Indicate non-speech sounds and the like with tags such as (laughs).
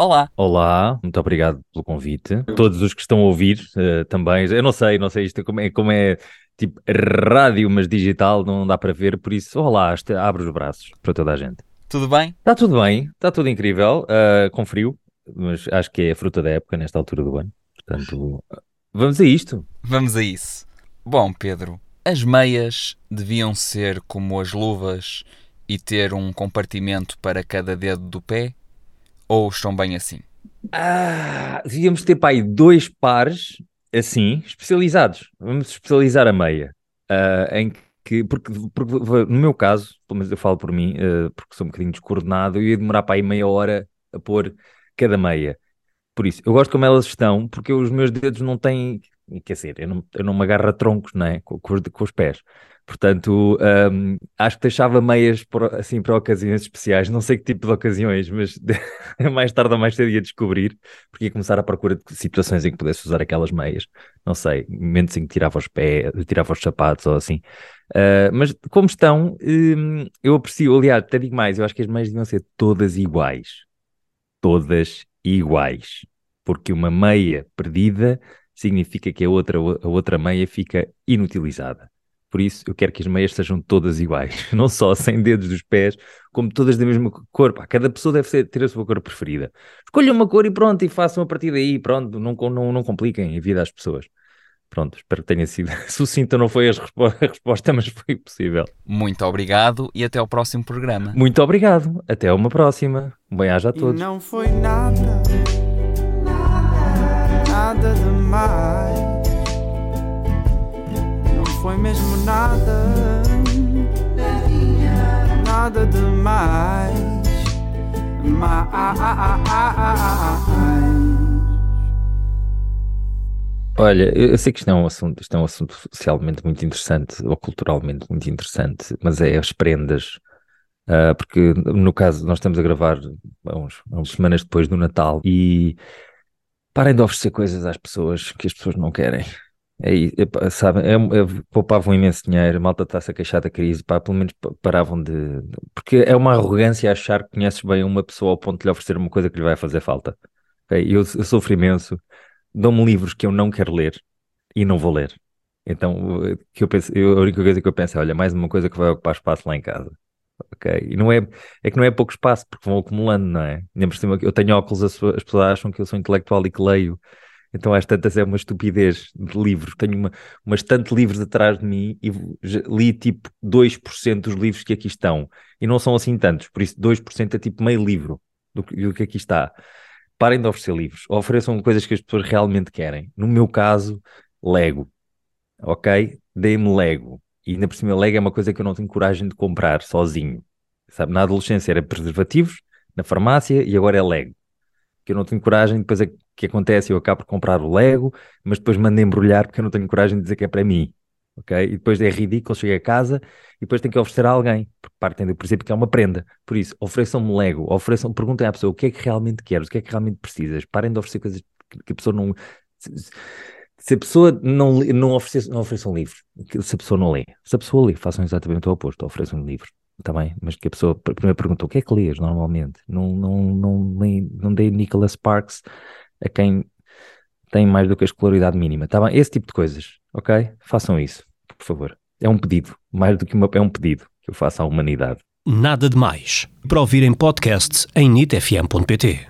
Olá. Olá, muito obrigado pelo convite. Todos os que estão a ouvir uh, também. Eu não sei, não sei isto como é, como é tipo rádio, mas digital, não dá para ver, por isso, olá, abre os braços para toda a gente. Tudo bem? Está tudo bem, está tudo incrível, uh, com frio, mas acho que é a fruta da época nesta altura do ano. Portanto, vamos a isto. Vamos a isso. Bom, Pedro, as meias deviam ser como as luvas e ter um compartimento para cada dedo do pé? Ou estão bem assim? Ah, devíamos ter para aí dois pares assim, especializados. Vamos especializar a meia. Uh, em que, porque, porque, no meu caso, pelo menos eu falo por mim, uh, porque sou um bocadinho descoordenado, eu ia demorar para aí meia hora a pôr cada meia. Por isso, eu gosto como elas estão, porque os meus dedos não têm. Quer dizer, eu não, eu não me agarro a troncos, não é? Com, com, os, com os pés. Portanto, um, acho que deixava meias por, assim para ocasiões especiais. Não sei que tipo de ocasiões, mas (laughs) mais tarde ou mais cedo ia descobrir, porque ia começar a procura de situações em que pudesse usar aquelas meias. Não sei, momentos em que tirava os pés, tirava os sapatos ou assim. Uh, mas como estão, um, eu aprecio, aliás, até digo mais, eu acho que as meias deviam ser todas iguais. Todas iguais. Porque uma meia perdida significa que a outra, a outra meia fica inutilizada. Por isso, eu quero que as meias sejam todas iguais, (laughs) não só sem dedos dos pés, como todas da mesma cor. Pá, cada pessoa deve ser, ter a sua cor preferida. Escolham uma cor e pronto, e façam a partir daí. Pronto, não, não, não compliquem a vida às pessoas. Pronto, espero que tenha sido (laughs) sucinta, não foi a resposta, mas foi possível. Muito obrigado e até ao próximo programa. Muito obrigado, até uma próxima. Bem-aja a todos. E não foi nada, nada demais foi mesmo nada, nada demais. Mais. Olha, eu sei que isto é um assunto, isto é um assunto socialmente muito interessante, ou culturalmente muito interessante, mas é as prendas. Uh, porque no caso, nós estamos a gravar uns, uns semanas depois do Natal e parem de oferecer coisas às pessoas que as pessoas não querem. É, é, sabe, é, é, poupavam imenso dinheiro, a malta está-se a queixar da crise, pá, pelo menos paravam de. Porque é uma arrogância achar que conheces bem uma pessoa ao ponto de lhe oferecer uma coisa que lhe vai fazer falta. Okay? Eu, eu sofro imenso, dão-me livros que eu não quero ler e não vou ler. Então, que eu penso, eu, a única coisa que eu penso é: olha, mais uma coisa que vai ocupar espaço lá em casa. Ok? E não é, é que não é pouco espaço, porque vão acumulando, não é? Cima, eu tenho óculos, as, as pessoas acham que eu sou intelectual e que leio. Então, às tantas, é uma estupidez de livros. Tenho uma, uma estante de livros atrás de mim e li tipo 2% dos livros que aqui estão. E não são assim tantos, por isso 2% é tipo meio livro do que, do que aqui está. Parem de oferecer livros, ofereçam coisas que as pessoas realmente querem. No meu caso, Lego. Ok? Dei-me Lego. E ainda por cima, Lego é uma coisa que eu não tenho coragem de comprar sozinho. Sabe, na adolescência era preservativos, na farmácia, e agora é Lego que eu não tenho coragem, depois é que acontece, eu acabo por comprar o Lego, mas depois mando embrulhar porque eu não tenho coragem de dizer que é para mim. Ok? E depois é ridículo, chego a casa e depois tenho que oferecer a alguém, porque partem do princípio que é uma prenda. Por isso, ofereçam-me Lego, ofereçam, perguntem à pessoa o que é que realmente queres, o que é que realmente precisas. Parem de oferecer coisas que a pessoa não. Se a pessoa não, não, oferecer, não ofereçam livros, se a pessoa não lê, se a pessoa lê, façam exatamente o oposto, ofereçam livros está bem, mas que a pessoa primeiro perguntou o que é que lês normalmente? Não, não, não, nem, não dei Nicholas Sparks a quem tem mais do que a escolaridade mínima, está bem? Esse tipo de coisas, ok? Façam isso, por favor. É um pedido, mais do que uma, é um pedido que eu faço à humanidade. Nada de mais. Para ouvir em em nitfm.pt.